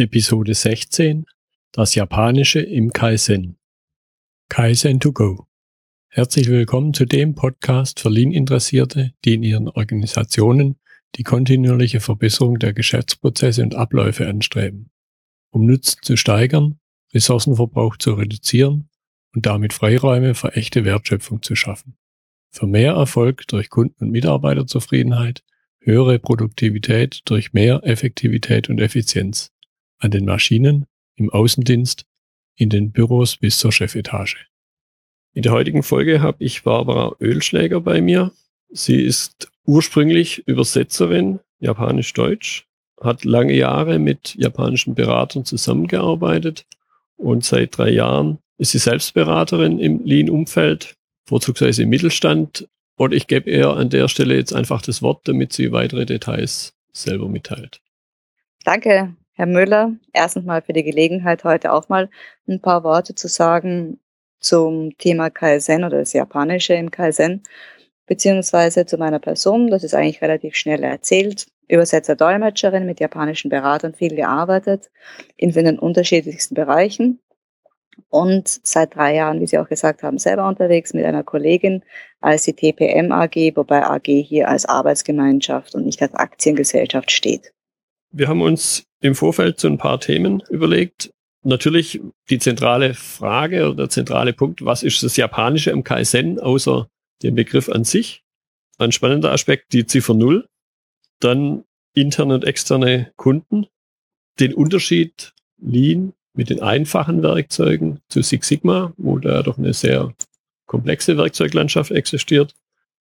Episode 16 Das Japanische im Kaizen. Kaizen to go. Herzlich willkommen zu dem Podcast für Lean-Interessierte, die in ihren Organisationen die kontinuierliche Verbesserung der Geschäftsprozesse und Abläufe anstreben, um Nutzen zu steigern, Ressourcenverbrauch zu reduzieren und damit Freiräume für echte Wertschöpfung zu schaffen. Für mehr Erfolg durch Kunden- und Mitarbeiterzufriedenheit, höhere Produktivität durch mehr Effektivität und Effizienz an den Maschinen, im Außendienst, in den Büros bis zur Chefetage. In der heutigen Folge habe ich Barbara Ölschläger bei mir. Sie ist ursprünglich Übersetzerin, japanisch-deutsch, hat lange Jahre mit japanischen Beratern zusammengearbeitet und seit drei Jahren ist sie Selbstberaterin im Lean-Umfeld, vorzugsweise im Mittelstand. Und ich gebe ihr an der Stelle jetzt einfach das Wort, damit sie weitere Details selber mitteilt. Danke, Herr Müller, erstens mal für die Gelegenheit, heute auch mal ein paar Worte zu sagen zum Thema Kaizen oder das Japanische im Kaizen, beziehungsweise zu meiner Person. Das ist eigentlich relativ schnell erzählt. Übersetzer, Dolmetscherin mit japanischen Beratern viel gearbeitet in den unterschiedlichsten Bereichen und seit drei Jahren, wie Sie auch gesagt haben, selber unterwegs mit einer Kollegin als die TPM AG, wobei AG hier als Arbeitsgemeinschaft und nicht als Aktiengesellschaft steht. Wir haben uns im Vorfeld so ein paar Themen überlegt. Natürlich die zentrale Frage oder der zentrale Punkt, was ist das Japanische im Kaizen außer dem Begriff an sich? Ein spannender Aspekt, die Ziffer Null. Dann interne und externe Kunden. Den Unterschied Lean mit den einfachen Werkzeugen zu Six Sigma, wo da doch eine sehr komplexe Werkzeuglandschaft existiert.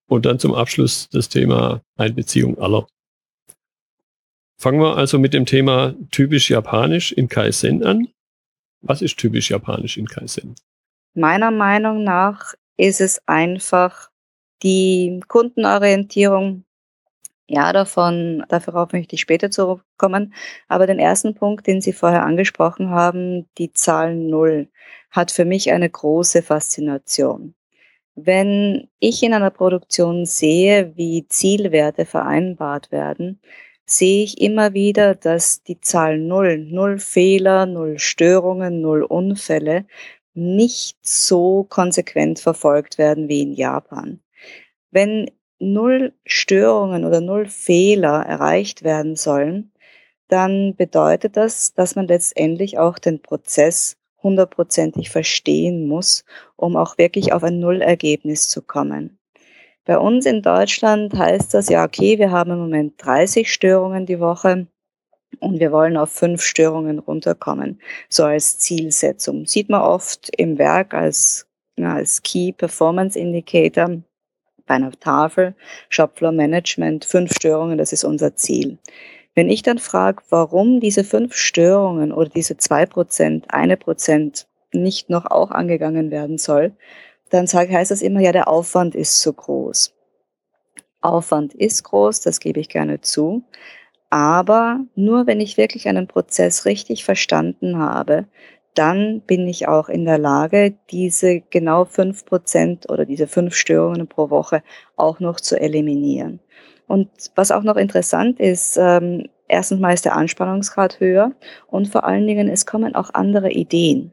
Und dann zum Abschluss das Thema Einbeziehung aller Fangen wir also mit dem Thema typisch japanisch in Kaizen an. Was ist typisch japanisch in Kaizen? Meiner Meinung nach ist es einfach die Kundenorientierung. Ja, davon, darauf möchte ich später zurückkommen. Aber den ersten Punkt, den Sie vorher angesprochen haben, die Zahl Null, hat für mich eine große Faszination. Wenn ich in einer Produktion sehe, wie Zielwerte vereinbart werden, sehe ich immer wieder, dass die Zahl Null, Null Fehler, Null Störungen, Null Unfälle nicht so konsequent verfolgt werden wie in Japan. Wenn Null Störungen oder Null Fehler erreicht werden sollen, dann bedeutet das, dass man letztendlich auch den Prozess hundertprozentig verstehen muss, um auch wirklich auf ein Nullergebnis zu kommen. Bei uns in Deutschland heißt das ja, okay, wir haben im Moment 30 Störungen die Woche und wir wollen auf fünf Störungen runterkommen, so als Zielsetzung. Sieht man oft im Werk als, ja, als Key Performance Indicator bei einer Tafel, Shopfloor Management, fünf Störungen, das ist unser Ziel. Wenn ich dann frage, warum diese fünf Störungen oder diese zwei Prozent, eine Prozent nicht noch auch angegangen werden soll, dann heißt das immer, ja, der Aufwand ist zu groß. Aufwand ist groß, das gebe ich gerne zu. Aber nur wenn ich wirklich einen Prozess richtig verstanden habe, dann bin ich auch in der Lage, diese genau fünf Prozent oder diese fünf Störungen pro Woche auch noch zu eliminieren. Und was auch noch interessant ist, ähm, erstens mal ist der Anspannungsgrad höher und vor allen Dingen, es kommen auch andere Ideen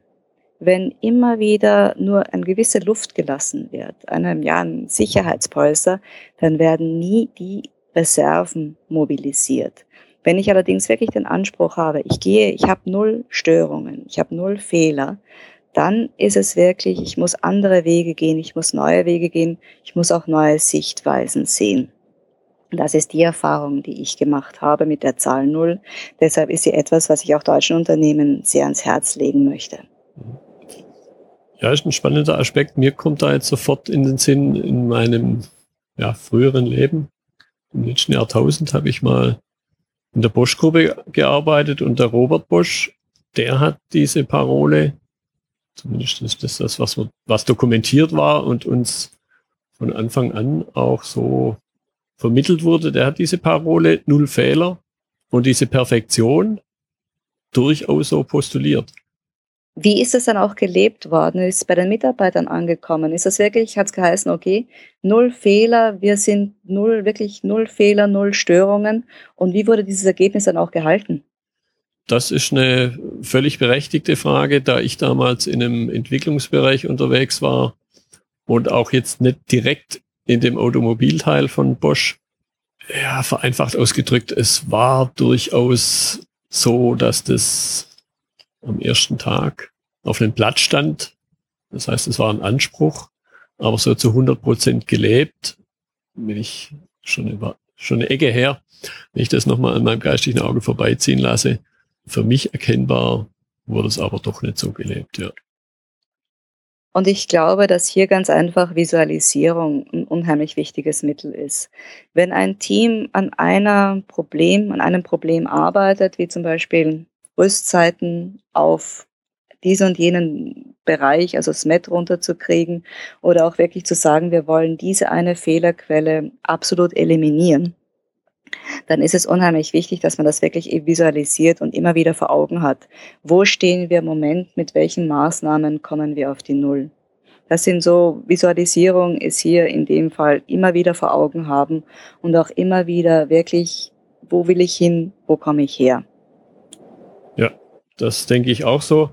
wenn immer wieder nur eine gewisse Luft gelassen wird, einem ja ein Sicherheitspolster, dann werden nie die Reserven mobilisiert. Wenn ich allerdings wirklich den Anspruch habe, ich gehe, ich habe null Störungen, ich habe null Fehler, dann ist es wirklich, ich muss andere Wege gehen, ich muss neue Wege gehen, ich muss auch neue Sichtweisen sehen. Das ist die Erfahrung, die ich gemacht habe mit der Zahl Null. Deshalb ist sie etwas, was ich auch deutschen Unternehmen sehr ans Herz legen möchte. Ja, ist ein spannender Aspekt. Mir kommt da jetzt sofort in den Sinn, in meinem ja, früheren Leben, im letzten Jahrtausend, habe ich mal in der Bosch-Gruppe gearbeitet und der Robert Bosch, der hat diese Parole, zumindest ist das das, was, was dokumentiert war und uns von Anfang an auch so vermittelt wurde, der hat diese Parole Null Fehler und diese Perfektion durchaus so postuliert. Wie ist es dann auch gelebt worden? Ist es bei den Mitarbeitern angekommen? Ist das wirklich, hat es geheißen, okay, null Fehler, wir sind null, wirklich null Fehler, null Störungen. Und wie wurde dieses Ergebnis dann auch gehalten? das ist eine völlig berechtigte Frage, da ich damals in einem Entwicklungsbereich unterwegs war und auch jetzt nicht direkt in dem Automobilteil von Bosch. Ja, vereinfacht ausgedrückt, es war durchaus so, dass das am ersten Tag auf einem Blatt stand. Das heißt, es war ein Anspruch, aber so zu 100 Prozent gelebt, wenn ich schon über, schon eine Ecke her, wenn ich das nochmal an meinem geistigen Auge vorbeiziehen lasse, für mich erkennbar wurde es aber doch nicht so gelebt, ja. Und ich glaube, dass hier ganz einfach Visualisierung ein unheimlich wichtiges Mittel ist. Wenn ein Team an einer Problem, an einem Problem arbeitet, wie zum Beispiel Rüstzeiten auf diesen und jenen Bereich, also SMET runterzukriegen oder auch wirklich zu sagen, wir wollen diese eine Fehlerquelle absolut eliminieren, dann ist es unheimlich wichtig, dass man das wirklich visualisiert und immer wieder vor Augen hat. Wo stehen wir im Moment? Mit welchen Maßnahmen kommen wir auf die Null? Das sind so, Visualisierung ist hier in dem Fall immer wieder vor Augen haben und auch immer wieder wirklich, wo will ich hin? Wo komme ich her? Das denke ich auch so.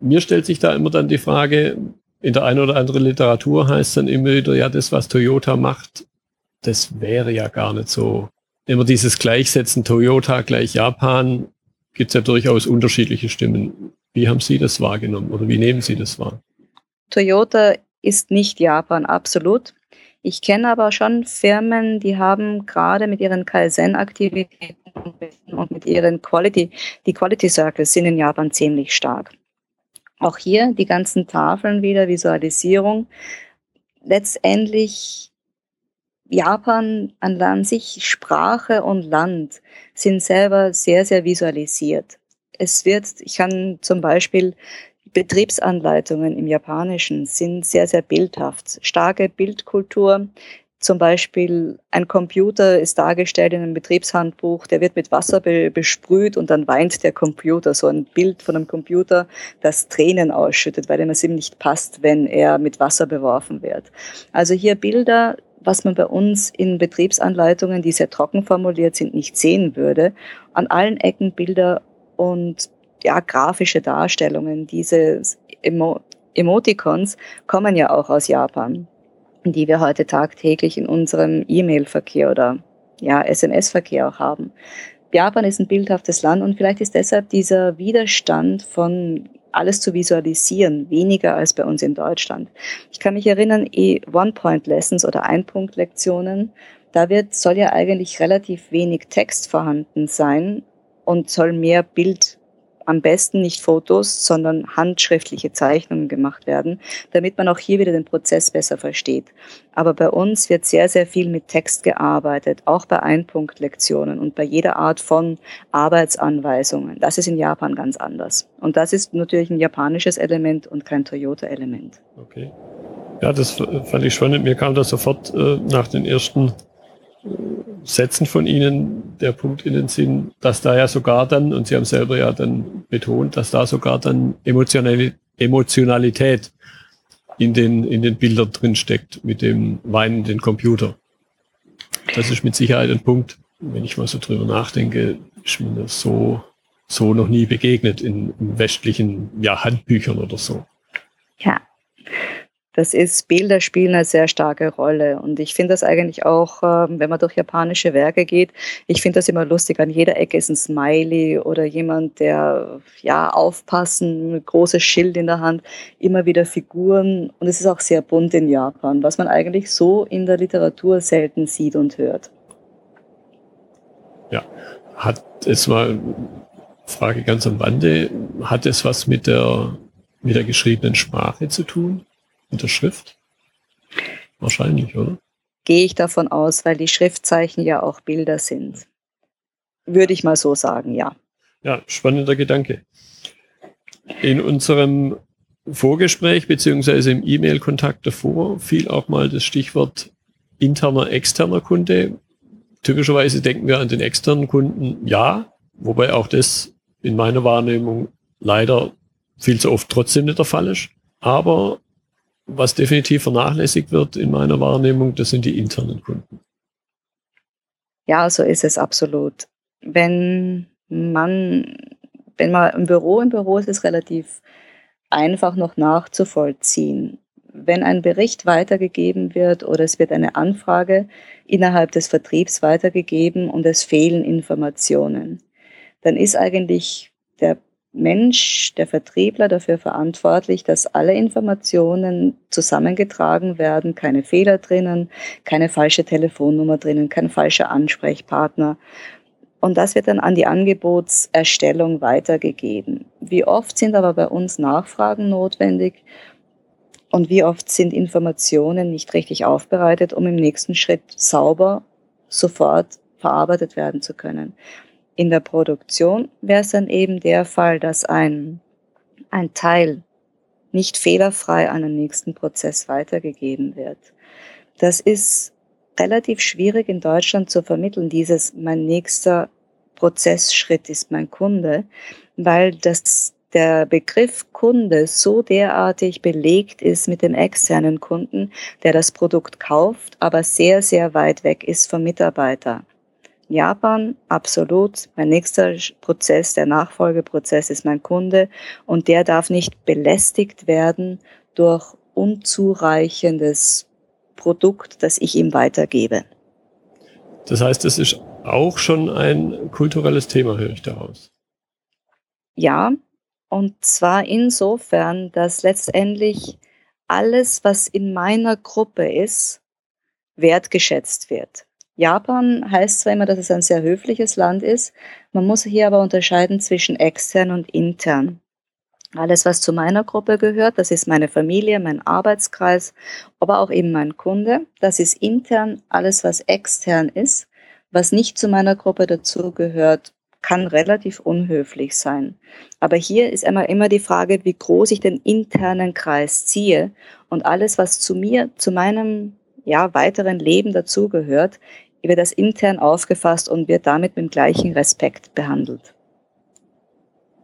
Mir stellt sich da immer dann die Frage, in der einen oder anderen Literatur heißt dann immer wieder, ja, das, was Toyota macht, das wäre ja gar nicht so immer dieses Gleichsetzen Toyota gleich Japan, gibt es ja durchaus unterschiedliche Stimmen. Wie haben Sie das wahrgenommen oder wie nehmen Sie das wahr? Toyota ist nicht Japan, absolut. Ich kenne aber schon Firmen, die haben gerade mit ihren Kaizen-Aktivitäten und mit ihren Quality, die Quality Circles sind in Japan ziemlich stark. Auch hier die ganzen Tafeln wieder, Visualisierung. Letztendlich Japan an sich, Sprache und Land sind selber sehr, sehr visualisiert. Es wird, ich kann zum Beispiel Betriebsanleitungen im Japanischen sind sehr, sehr bildhaft. Starke Bildkultur. Zum Beispiel ein Computer ist dargestellt in einem Betriebshandbuch, der wird mit Wasser be besprüht und dann weint der Computer. So ein Bild von einem Computer, das Tränen ausschüttet, weil es ihm nicht passt, wenn er mit Wasser beworfen wird. Also hier Bilder, was man bei uns in Betriebsanleitungen, die sehr trocken formuliert sind, nicht sehen würde. An allen Ecken Bilder und ja, grafische Darstellungen. Diese Emo Emoticons kommen ja auch aus Japan, die wir heute tagtäglich in unserem E-Mail-Verkehr oder ja, SMS-Verkehr auch haben. Japan ist ein bildhaftes Land und vielleicht ist deshalb dieser Widerstand von alles zu visualisieren, weniger als bei uns in Deutschland. Ich kann mich erinnern, eh One-Point-Lessons oder Ein-Punkt-Lektionen, da wird, soll ja eigentlich relativ wenig Text vorhanden sein und soll mehr Bild am besten nicht Fotos, sondern handschriftliche Zeichnungen gemacht werden, damit man auch hier wieder den Prozess besser versteht. Aber bei uns wird sehr, sehr viel mit Text gearbeitet, auch bei Einpunktlektionen und bei jeder Art von Arbeitsanweisungen. Das ist in Japan ganz anders. Und das ist natürlich ein japanisches Element und kein Toyota-Element. Okay. Ja, das fand ich spannend. Mir kam das sofort äh, nach den ersten Sätzen von Ihnen der Punkt in den Sinn, dass da ja sogar dann, und Sie haben selber ja dann betont, dass da sogar dann Emotionalität in den, in den Bildern drin steckt mit dem weinenden Computer. Das ist mit Sicherheit ein Punkt, wenn ich mal so drüber nachdenke, ist mir das so, so noch nie begegnet in, in westlichen ja, Handbüchern oder so. Ja, das ist, Bilder spielen eine sehr starke Rolle. Und ich finde das eigentlich auch, ähm, wenn man durch japanische Werke geht, ich finde das immer lustig. An jeder Ecke ist ein Smiley oder jemand, der, ja, aufpassen, ein großes Schild in der Hand, immer wieder Figuren. Und es ist auch sehr bunt in Japan, was man eigentlich so in der Literatur selten sieht und hört. Ja, hat es mal, Frage ganz am Wande, hat es was mit der, mit der geschriebenen Sprache zu tun? Mit der Schrift? Wahrscheinlich, oder? Gehe ich davon aus, weil die Schriftzeichen ja auch Bilder sind. Würde ich mal so sagen, ja. Ja, spannender Gedanke. In unserem Vorgespräch beziehungsweise im E-Mail-Kontakt davor fiel auch mal das Stichwort interner, externer Kunde. Typischerweise denken wir an den externen Kunden, ja, wobei auch das in meiner Wahrnehmung leider viel zu oft trotzdem nicht der Fall ist. Aber was definitiv vernachlässigt wird in meiner Wahrnehmung, das sind die internen Kunden. Ja, so ist es absolut. Wenn man wenn man im Büro, im Büro ist es relativ einfach noch nachzuvollziehen. Wenn ein Bericht weitergegeben wird oder es wird eine Anfrage innerhalb des Vertriebs weitergegeben und es fehlen Informationen, dann ist eigentlich der Mensch, der Vertriebler dafür verantwortlich, dass alle Informationen zusammengetragen werden, keine Fehler drinnen, keine falsche Telefonnummer drinnen, kein falscher Ansprechpartner. Und das wird dann an die Angebotserstellung weitergegeben. Wie oft sind aber bei uns Nachfragen notwendig und wie oft sind Informationen nicht richtig aufbereitet, um im nächsten Schritt sauber sofort verarbeitet werden zu können. In der Produktion wäre es dann eben der Fall, dass ein, ein Teil nicht fehlerfrei an den nächsten Prozess weitergegeben wird. Das ist relativ schwierig in Deutschland zu vermitteln, dieses mein nächster Prozessschritt ist mein Kunde, weil das der Begriff Kunde so derartig belegt ist mit dem externen Kunden, der das Produkt kauft, aber sehr, sehr weit weg ist vom Mitarbeiter. Japan, absolut. Mein nächster Prozess, der Nachfolgeprozess ist mein Kunde und der darf nicht belästigt werden durch unzureichendes Produkt, das ich ihm weitergebe. Das heißt, es ist auch schon ein kulturelles Thema, höre ich daraus. Ja, und zwar insofern, dass letztendlich alles, was in meiner Gruppe ist, wertgeschätzt wird. Japan heißt zwar immer, dass es ein sehr höfliches Land ist, man muss hier aber unterscheiden zwischen extern und intern. Alles, was zu meiner Gruppe gehört, das ist meine Familie, mein Arbeitskreis, aber auch eben mein Kunde. Das ist intern. Alles, was extern ist, was nicht zu meiner Gruppe dazugehört, kann relativ unhöflich sein. Aber hier ist immer, immer die Frage, wie groß ich den internen Kreis ziehe und alles, was zu mir, zu meinem ja, weiteren Leben dazugehört, wird das intern aufgefasst und wird damit mit dem gleichen Respekt behandelt.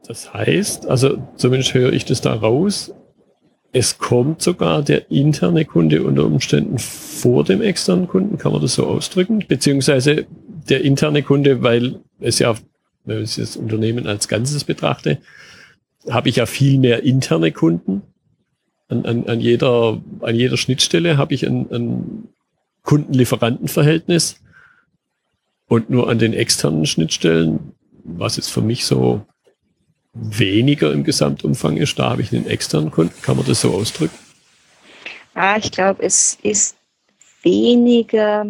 Das heißt, also zumindest höre ich das da raus, es kommt sogar der interne Kunde unter Umständen vor dem externen Kunden, kann man das so ausdrücken? Beziehungsweise der interne Kunde, weil es ja, wenn ich das Unternehmen als Ganzes betrachte, habe ich ja viel mehr interne Kunden. An, an, an, jeder, an jeder Schnittstelle habe ich ein, ein Kunden-Lieferanten-Verhältnis. Und nur an den externen Schnittstellen, was jetzt für mich so weniger im Gesamtumfang ist, da habe ich einen externen Kunden. Kann man das so ausdrücken? Ah, ich glaube, es ist weniger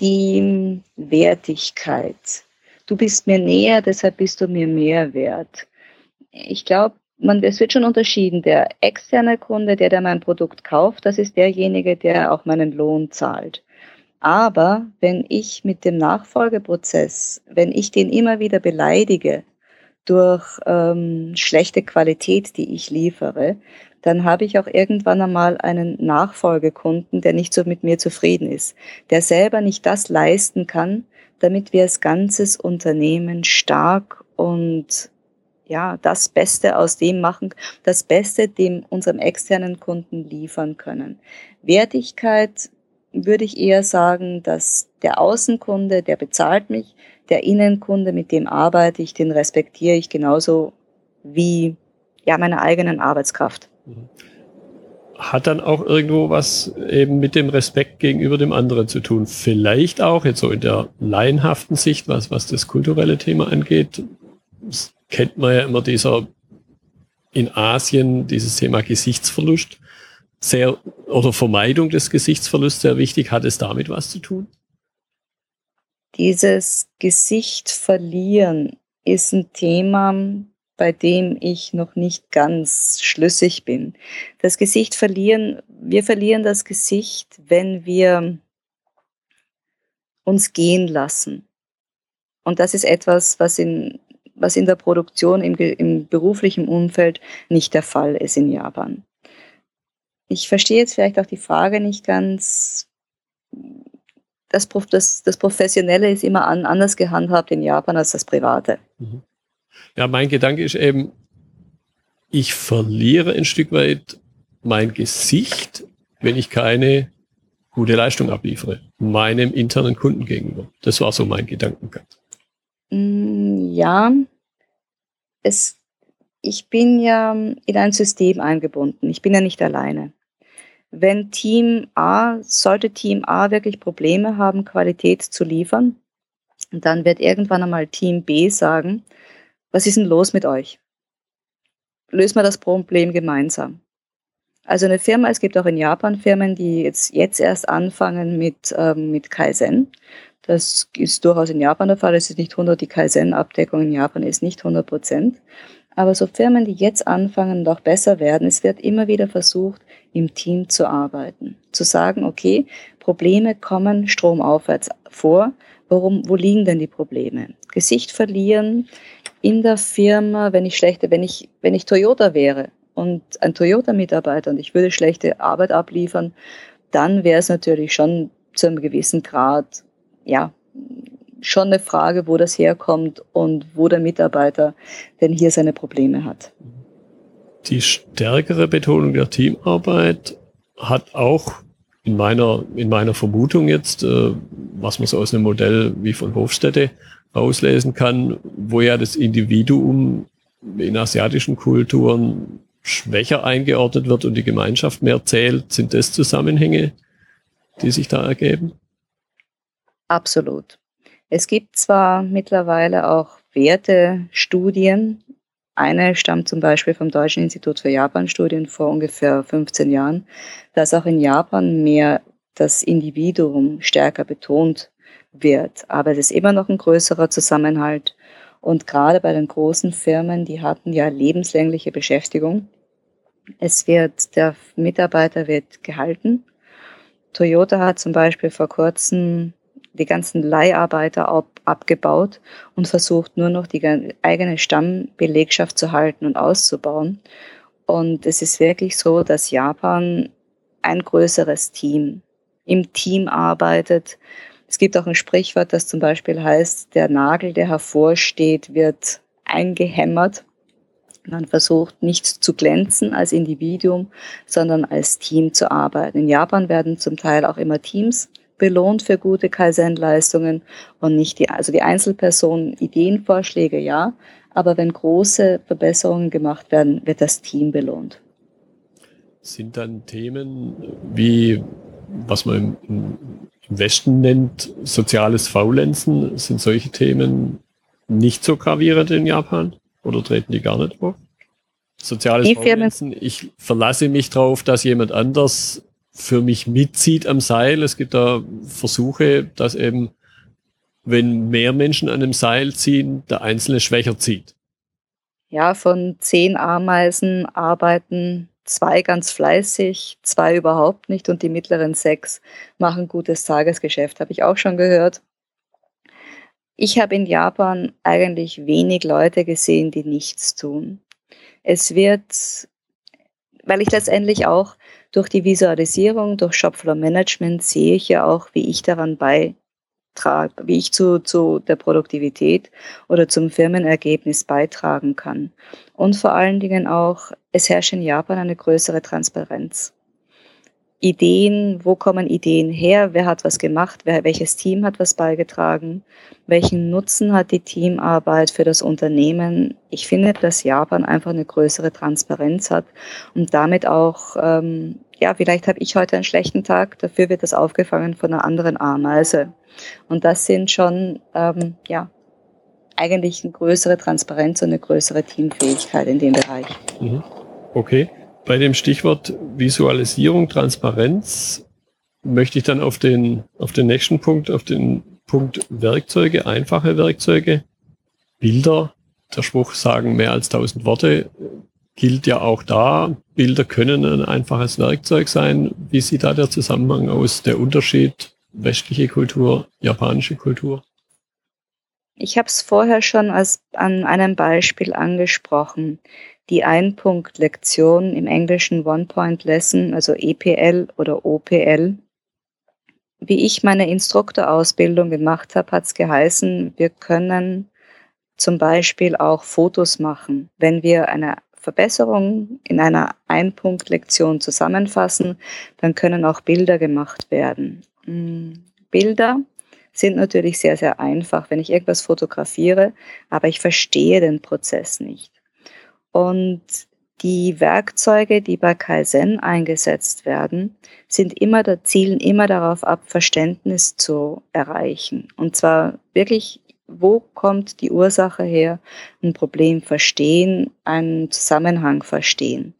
die Wertigkeit. Du bist mir näher, deshalb bist du mir mehr wert. Ich glaube, man, es wird schon unterschieden. Der externe Kunde, der, der mein Produkt kauft, das ist derjenige, der auch meinen Lohn zahlt. Aber wenn ich mit dem Nachfolgeprozess, wenn ich den immer wieder beleidige durch ähm, schlechte Qualität, die ich liefere, dann habe ich auch irgendwann einmal einen Nachfolgekunden, der nicht so mit mir zufrieden ist, der selber nicht das leisten kann, damit wir als ganzes Unternehmen stark und ja, das Beste aus dem machen, das Beste dem unserem externen Kunden liefern können. Wertigkeit würde ich eher sagen, dass der Außenkunde, der bezahlt mich, der Innenkunde, mit dem arbeite ich, den respektiere ich genauso wie ja meine eigenen Arbeitskraft. Hat dann auch irgendwo was eben mit dem Respekt gegenüber dem anderen zu tun. Vielleicht auch jetzt so in der laienhaften Sicht, was, was das kulturelle Thema angeht, kennt man ja immer dieser in Asien dieses Thema Gesichtsverlust sehr oder Vermeidung des Gesichtsverlusts sehr wichtig. Hat es damit was zu tun? Dieses Gesicht verlieren ist ein Thema, bei dem ich noch nicht ganz schlüssig bin. Das Gesicht verlieren, wir verlieren das Gesicht, wenn wir uns gehen lassen. Und das ist etwas, was in, was in der Produktion, im, im beruflichen Umfeld nicht der Fall ist in Japan. Ich verstehe jetzt vielleicht auch die Frage nicht ganz. Das, das, das Professionelle ist immer an, anders gehandhabt in Japan als das Private. Mhm. Ja, mein Gedanke ist eben, ich verliere ein Stück weit mein Gesicht, wenn ich keine gute Leistung abliefere, meinem internen Kunden gegenüber. Das war so mein Gedankengang. Mm, ja, es, ich bin ja in ein System eingebunden. Ich bin ja nicht alleine. Wenn Team A, sollte Team A wirklich Probleme haben, Qualität zu liefern, dann wird irgendwann einmal Team B sagen, was ist denn los mit euch? Lösen wir das Problem gemeinsam. Also eine Firma, es gibt auch in Japan Firmen, die jetzt, jetzt erst anfangen mit, ähm, mit Kaizen. Das ist durchaus in Japan der Fall. Es ist nicht 100, die Kaizen-Abdeckung in Japan ist nicht 100 Prozent. Aber so Firmen, die jetzt anfangen und auch besser werden, es wird immer wieder versucht, im Team zu arbeiten. Zu sagen, okay, Probleme kommen stromaufwärts vor. Warum, wo liegen denn die Probleme? Gesicht verlieren in der Firma, wenn ich schlechte, wenn ich, wenn ich Toyota wäre und ein Toyota-Mitarbeiter und ich würde schlechte Arbeit abliefern, dann wäre es natürlich schon zu einem gewissen Grad, ja, schon eine Frage, wo das herkommt und wo der Mitarbeiter denn hier seine Probleme hat. Die stärkere Betonung der Teamarbeit hat auch in meiner, in meiner Vermutung jetzt, äh, was man so aus einem Modell wie von Hofstädte auslesen kann, wo ja das Individuum in asiatischen Kulturen schwächer eingeordnet wird und die Gemeinschaft mehr zählt. Sind das Zusammenhänge, die sich da ergeben? Absolut. Es gibt zwar mittlerweile auch Wertestudien. Eine stammt zum Beispiel vom Deutschen Institut für Japan-Studien vor ungefähr 15 Jahren, dass auch in Japan mehr das Individuum stärker betont wird. Aber es ist immer noch ein größerer Zusammenhalt. Und gerade bei den großen Firmen, die hatten ja lebenslängliche Beschäftigung. Es wird, der Mitarbeiter wird gehalten. Toyota hat zum Beispiel vor kurzem die ganzen Leiharbeiter ab, abgebaut und versucht nur noch die eigene Stammbelegschaft zu halten und auszubauen. Und es ist wirklich so, dass Japan ein größeres Team im Team arbeitet es gibt auch ein Sprichwort, das zum Beispiel heißt, der Nagel, der hervorsteht, wird eingehämmert. Man versucht nicht zu glänzen als Individuum, sondern als Team zu arbeiten. In Japan werden zum Teil auch immer Teams belohnt für gute Kaizen-Leistungen und nicht die, also die Einzelpersonen Ideenvorschläge, ja, aber wenn große Verbesserungen gemacht werden, wird das Team belohnt. Sind dann Themen wie, was man im, im Westen nennt soziales Faulenzen, sind solche Themen nicht so gravierend in Japan oder treten die gar nicht auf? Soziales die Faulenzen, ich verlasse mich darauf, dass jemand anders für mich mitzieht am Seil. Es gibt da Versuche, dass eben, wenn mehr Menschen an einem Seil ziehen, der Einzelne schwächer zieht. Ja, von zehn Ameisen arbeiten zwei ganz fleißig, zwei überhaupt nicht und die mittleren sechs machen gutes Tagesgeschäft, habe ich auch schon gehört. Ich habe in Japan eigentlich wenig Leute gesehen, die nichts tun. Es wird, weil ich letztendlich auch durch die Visualisierung, durch Shopfloor Management sehe ich ja auch, wie ich daran bei trage, wie ich zu, zu der Produktivität oder zum Firmenergebnis beitragen kann. Und vor allen Dingen auch, es herrscht in Japan eine größere Transparenz. Ideen, wo kommen Ideen her, wer hat was gemacht, wer, welches Team hat was beigetragen, welchen Nutzen hat die Teamarbeit für das Unternehmen. Ich finde, dass Japan einfach eine größere Transparenz hat und damit auch ähm, ja, vielleicht habe ich heute einen schlechten Tag, dafür wird das aufgefangen von einer anderen Ameise. Und das sind schon, ähm, ja, eigentlich eine größere Transparenz und eine größere Teamfähigkeit in dem Bereich. Mhm. Okay. Bei dem Stichwort Visualisierung, Transparenz möchte ich dann auf den, auf den nächsten Punkt, auf den Punkt Werkzeuge, einfache Werkzeuge, Bilder. Der Spruch sagen mehr als tausend Worte gilt ja auch da. Bilder können ein einfaches Werkzeug sein. Wie sieht da der Zusammenhang aus, der Unterschied westliche Kultur, japanische Kultur? Ich habe es vorher schon als an einem Beispiel angesprochen. Die Ein-Punkt-Lektion im Englischen One-Point-Lesson, also EPL oder OPL. Wie ich meine Instruktorausbildung gemacht habe, hat es geheißen, wir können zum Beispiel auch Fotos machen. Wenn wir eine Verbesserungen in einer Ein-Punkt-Lektion zusammenfassen, dann können auch Bilder gemacht werden. Mm, Bilder sind natürlich sehr, sehr einfach, wenn ich irgendwas fotografiere, aber ich verstehe den Prozess nicht. Und die Werkzeuge, die bei Kaizen eingesetzt werden, sind immer, zielen immer darauf ab, Verständnis zu erreichen. Und zwar wirklich, wo kommt die Ursache her? Ein Problem verstehen, einen Zusammenhang verstehen.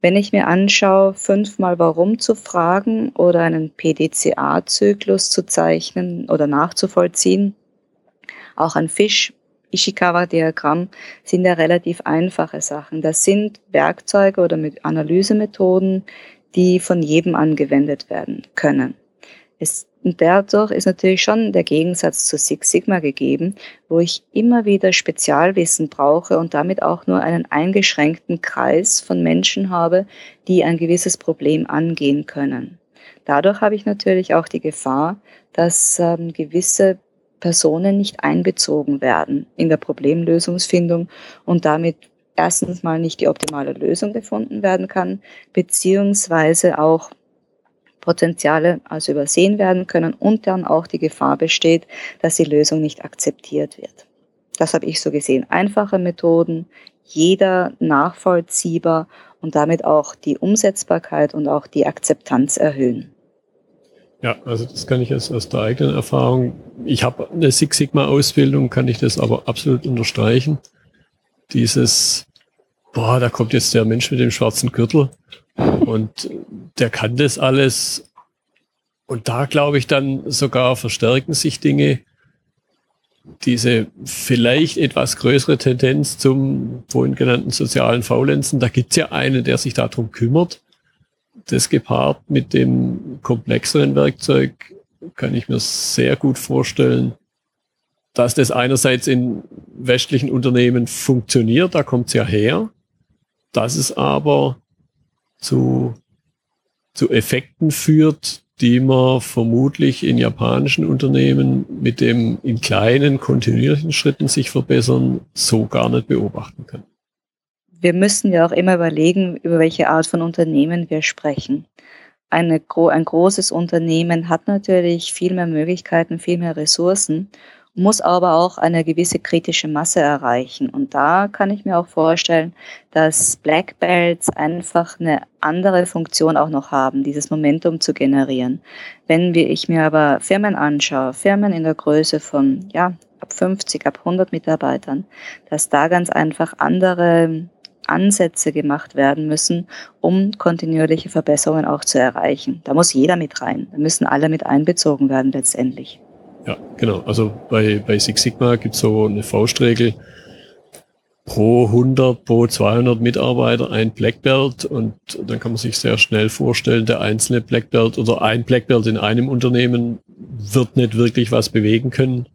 Wenn ich mir anschaue, fünfmal warum zu fragen oder einen PDCA-Zyklus zu zeichnen oder nachzuvollziehen, auch ein Fisch Ishikawa-Diagramm sind ja relativ einfache Sachen. Das sind Werkzeuge oder mit Analysemethoden, die von jedem angewendet werden können. Es, dadurch ist natürlich schon der Gegensatz zu Six Sigma gegeben, wo ich immer wieder Spezialwissen brauche und damit auch nur einen eingeschränkten Kreis von Menschen habe, die ein gewisses Problem angehen können. Dadurch habe ich natürlich auch die Gefahr, dass ähm, gewisse Personen nicht einbezogen werden in der Problemlösungsfindung und damit erstens mal nicht die optimale Lösung gefunden werden kann, beziehungsweise auch Potenziale also übersehen werden können und dann auch die Gefahr besteht, dass die Lösung nicht akzeptiert wird. Das habe ich so gesehen. Einfache Methoden, jeder nachvollziehbar und damit auch die Umsetzbarkeit und auch die Akzeptanz erhöhen. Ja, also das kann ich aus, aus der eigenen Erfahrung. Ich habe eine Six Sigma Ausbildung, kann ich das aber absolut unterstreichen. Dieses, boah, da kommt jetzt der Mensch mit dem schwarzen Gürtel und der kann das alles. Und da glaube ich dann sogar verstärken sich Dinge, diese vielleicht etwas größere Tendenz zum vorhin genannten sozialen Faulenzen. Da gibt's ja einen, der sich darum kümmert das gepaart mit dem komplexeren Werkzeug kann ich mir sehr gut vorstellen, dass das einerseits in westlichen Unternehmen funktioniert, da kommt es ja her, dass es aber zu, zu Effekten führt, die man vermutlich in japanischen Unternehmen mit dem in kleinen kontinuierlichen Schritten sich verbessern so gar nicht beobachten kann wir müssen ja auch immer überlegen, über welche Art von Unternehmen wir sprechen. Eine, ein großes Unternehmen hat natürlich viel mehr Möglichkeiten, viel mehr Ressourcen, muss aber auch eine gewisse kritische Masse erreichen. Und da kann ich mir auch vorstellen, dass Black Belts einfach eine andere Funktion auch noch haben, dieses Momentum zu generieren. Wenn ich mir aber Firmen anschaue, Firmen in der Größe von, ja, ab 50, ab 100 Mitarbeitern, dass da ganz einfach andere Ansätze gemacht werden müssen, um kontinuierliche Verbesserungen auch zu erreichen. Da muss jeder mit rein. Da müssen alle mit einbezogen werden letztendlich. Ja, genau. Also bei, bei Six Sigma gibt es so eine Faustregel. Pro 100, pro 200 Mitarbeiter ein Black Belt und dann kann man sich sehr schnell vorstellen, der einzelne Black Belt oder ein Black Belt in einem Unternehmen wird nicht wirklich was bewegen können.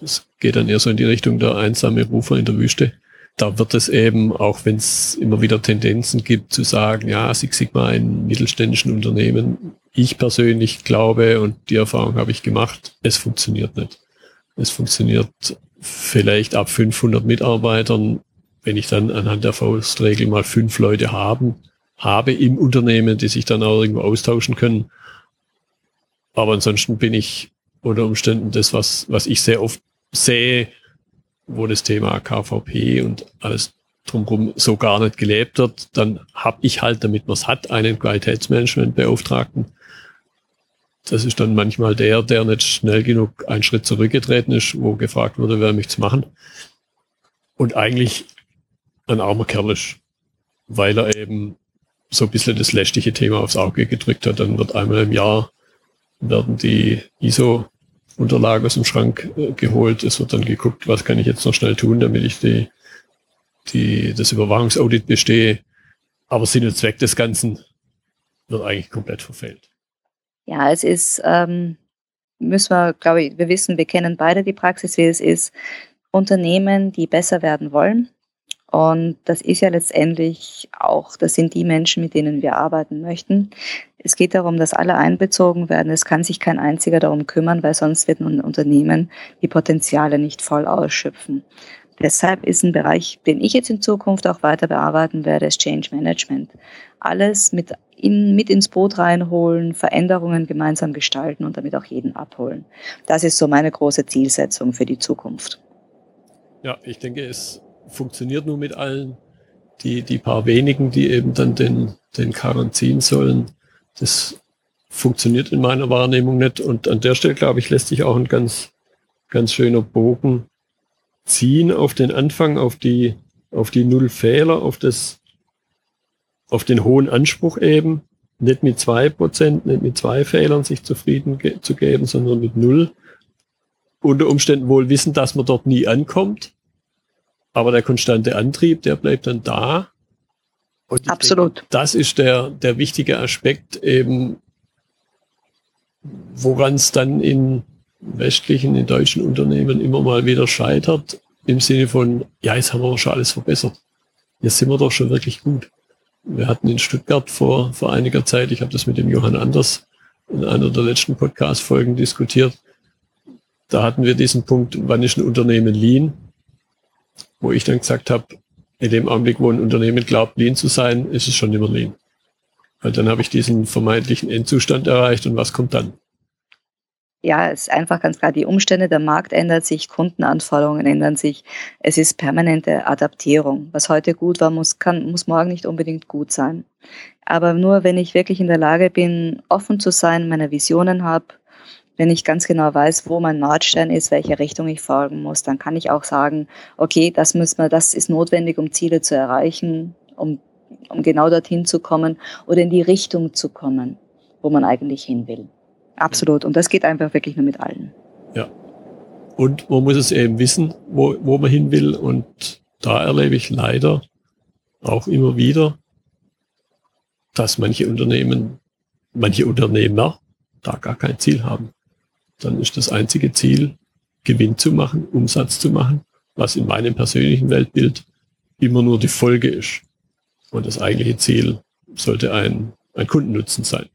Es geht dann eher so in die Richtung der einsame Rufer in der Wüste da wird es eben, auch wenn es immer wieder Tendenzen gibt, zu sagen, ja, Six Sigma in mittelständischen Unternehmen, ich persönlich glaube und die Erfahrung habe ich gemacht, es funktioniert nicht. Es funktioniert vielleicht ab 500 Mitarbeitern, wenn ich dann anhand der Faustregel mal fünf Leute haben, habe im Unternehmen, die sich dann auch irgendwo austauschen können. Aber ansonsten bin ich unter Umständen das, was, was ich sehr oft sehe, wo das Thema KVP und alles drumherum so gar nicht gelebt wird, dann habe ich halt, damit man es hat, einen Qualitätsmanagementbeauftragten. Das ist dann manchmal der, der nicht schnell genug einen Schritt zurückgetreten ist, wo gefragt wurde, wer mich zu machen. Und eigentlich ein armer Kerl ist, weil er eben so ein bisschen das lästige Thema aufs Auge gedrückt hat. Dann wird einmal im Jahr werden die ISO Unterlage aus dem Schrank äh, geholt. Es wird dann geguckt, was kann ich jetzt noch schnell tun, damit ich die, die, das Überwachungsaudit bestehe. Aber Sinn und Zweck des Ganzen wird eigentlich komplett verfehlt. Ja, es ist, ähm, müssen wir, glaube ich, wir wissen, wir kennen beide die Praxis, wie es ist. Unternehmen, die besser werden wollen, und das ist ja letztendlich auch, das sind die Menschen, mit denen wir arbeiten möchten. Es geht darum, dass alle einbezogen werden. Es kann sich kein einziger darum kümmern, weil sonst wird ein Unternehmen die Potenziale nicht voll ausschöpfen. Deshalb ist ein Bereich, den ich jetzt in Zukunft auch weiter bearbeiten werde, ist Change Management. Alles mit in, mit ins Boot reinholen, Veränderungen gemeinsam gestalten und damit auch jeden abholen. Das ist so meine große Zielsetzung für die Zukunft. Ja, ich denke, es funktioniert nur mit allen. Die, die paar wenigen, die eben dann den, den Karren ziehen sollen, das funktioniert in meiner Wahrnehmung nicht. Und an der Stelle, glaube ich, lässt sich auch ein ganz, ganz schöner Bogen ziehen auf den Anfang, auf die, auf die Null Fehler, auf das, auf den hohen Anspruch eben, nicht mit zwei Prozent, nicht mit zwei Fehlern sich zufrieden ge zu geben, sondern mit null. Unter Umständen wohl wissen, dass man dort nie ankommt. Aber der konstante Antrieb, der bleibt dann da. Absolut. Denke, das ist der, der wichtige Aspekt eben, woran es dann in westlichen, in deutschen Unternehmen immer mal wieder scheitert, im Sinne von, ja, jetzt haben wir schon alles verbessert. Jetzt sind wir doch schon wirklich gut. Wir hatten in Stuttgart vor, vor einiger Zeit, ich habe das mit dem Johann Anders in einer der letzten Podcast-Folgen diskutiert, da hatten wir diesen Punkt, wann ist ein Unternehmen lean? Wo ich dann gesagt habe, in dem Augenblick, wo ein Unternehmen glaubt, lean zu sein, ist es schon immer lean. Weil dann habe ich diesen vermeintlichen Endzustand erreicht und was kommt dann? ja, es ist einfach ganz klar, die Umstände, der Markt ändert sich, Kundenanforderungen ändern sich. Es ist permanente Adaptierung. Was heute gut war, muss, kann, muss morgen nicht unbedingt gut sein. Aber nur wenn ich wirklich in der Lage bin, offen zu sein, meine Visionen habe, wenn ich ganz genau weiß, wo mein Nordstern ist, welche Richtung ich folgen muss, dann kann ich auch sagen, okay, das müssen wir, das ist notwendig, um Ziele zu erreichen, um, um genau dorthin zu kommen oder in die Richtung zu kommen, wo man eigentlich hin will. Absolut. Und das geht einfach wirklich nur mit allen. Ja. Und man muss es eben wissen, wo, wo man hin will. Und da erlebe ich leider auch immer wieder, dass manche Unternehmen, manche Unternehmer da gar kein Ziel haben. Dann ist das einzige Ziel, Gewinn zu machen, Umsatz zu machen, was in meinem persönlichen Weltbild immer nur die Folge ist. Und das eigentliche Ziel sollte ein, ein Kundennutzen sein.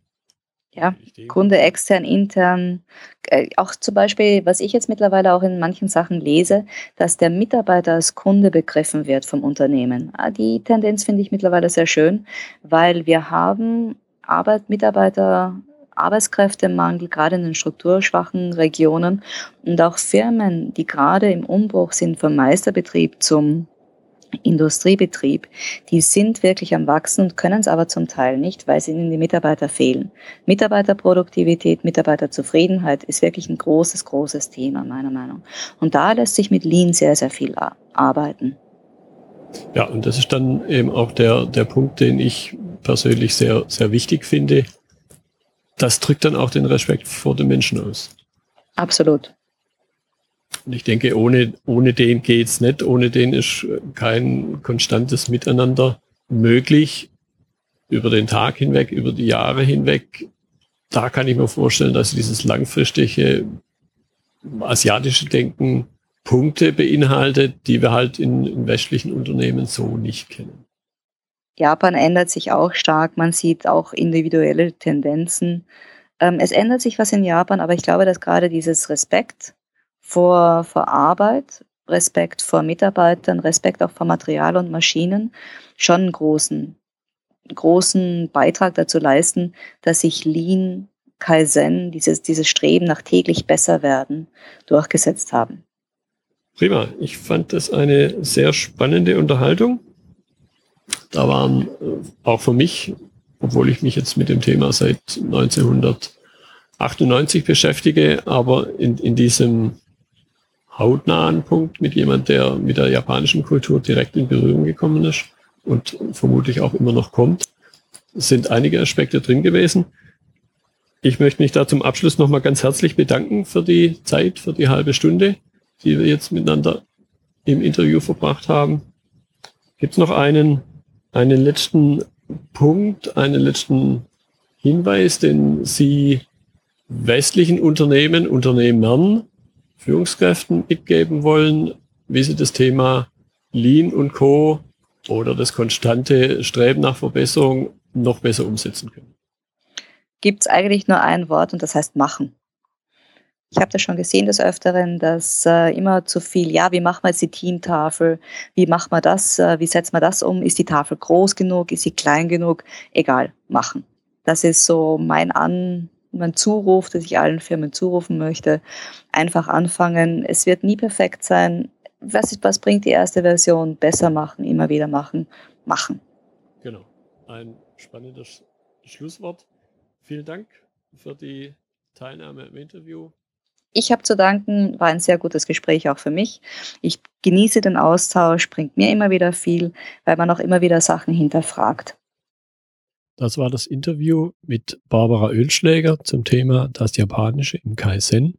Ja, Kunde extern, intern. Äh, auch zum Beispiel, was ich jetzt mittlerweile auch in manchen Sachen lese, dass der Mitarbeiter als Kunde begriffen wird vom Unternehmen. Ah, die Tendenz finde ich mittlerweile sehr schön, weil wir haben Arbeit, Mitarbeiter, Arbeitskräftemangel, gerade in den strukturschwachen Regionen und auch Firmen, die gerade im Umbruch sind vom Meisterbetrieb zum Industriebetrieb, die sind wirklich am Wachsen und können es aber zum Teil nicht, weil ihnen die Mitarbeiter fehlen. Mitarbeiterproduktivität, Mitarbeiterzufriedenheit ist wirklich ein großes, großes Thema, meiner Meinung. Und da lässt sich mit Lean sehr, sehr viel arbeiten. Ja, und das ist dann eben auch der, der Punkt, den ich persönlich sehr, sehr wichtig finde. Das drückt dann auch den Respekt vor den Menschen aus. Absolut. Und ich denke, ohne, ohne den geht's nicht. Ohne den ist kein konstantes Miteinander möglich über den Tag hinweg, über die Jahre hinweg. Da kann ich mir vorstellen, dass dieses langfristige asiatische Denken Punkte beinhaltet, die wir halt in, in westlichen Unternehmen so nicht kennen. Japan ändert sich auch stark. Man sieht auch individuelle Tendenzen. Ähm, es ändert sich was in Japan, aber ich glaube, dass gerade dieses Respekt vor, vor Arbeit, Respekt vor Mitarbeitern, Respekt auch vor Material und Maschinen schon einen großen, großen Beitrag dazu leisten, dass sich Lean, Kaizen, dieses, dieses Streben nach täglich besser werden, durchgesetzt haben. Prima. Ich fand das eine sehr spannende Unterhaltung. Da waren äh, auch für mich, obwohl ich mich jetzt mit dem Thema seit 1998 beschäftige, aber in, in diesem hautnahen Punkt mit jemand, der mit der japanischen Kultur direkt in Berührung gekommen ist und vermutlich auch immer noch kommt. Sind einige Aspekte drin gewesen. Ich möchte mich da zum Abschluss nochmal ganz herzlich bedanken für die Zeit, für die halbe Stunde, die wir jetzt miteinander im Interview verbracht haben. Gibt es noch einen, einen letzten Punkt, einen letzten Hinweis, den Sie westlichen Unternehmen, Unternehmern Führungskräften mitgeben wollen, wie sie das Thema Lean und Co. oder das konstante Streben nach Verbesserung noch besser umsetzen können? Gibt es eigentlich nur ein Wort und das heißt machen. Ich habe das schon gesehen des Öfteren, dass äh, immer zu viel, ja, wie machen wir jetzt die Teamtafel? Wie macht man das? Äh, wie setzt man das um? Ist die Tafel groß genug? Ist sie klein genug? Egal, machen. das ist so mein An, mein Zuruf, dass ich allen Firmen zurufen möchte. Einfach anfangen. Es wird nie perfekt sein. Was, ist, was bringt die erste Version? Besser machen, immer wieder machen, machen. Genau. Ein spannendes Schlusswort. Vielen Dank für die Teilnahme im Interview. Ich habe zu danken, war ein sehr gutes Gespräch auch für mich. Ich genieße den Austausch, bringt mir immer wieder viel, weil man auch immer wieder Sachen hinterfragt. Das war das Interview mit Barbara Ölschläger zum Thema das Japanische im Kaizen.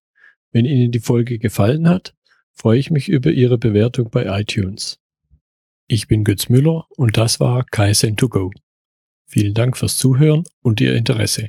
Wenn Ihnen die Folge gefallen hat, freue ich mich über Ihre Bewertung bei iTunes. Ich bin Götz Müller und das war Kaizen to go. Vielen Dank fürs Zuhören und Ihr Interesse.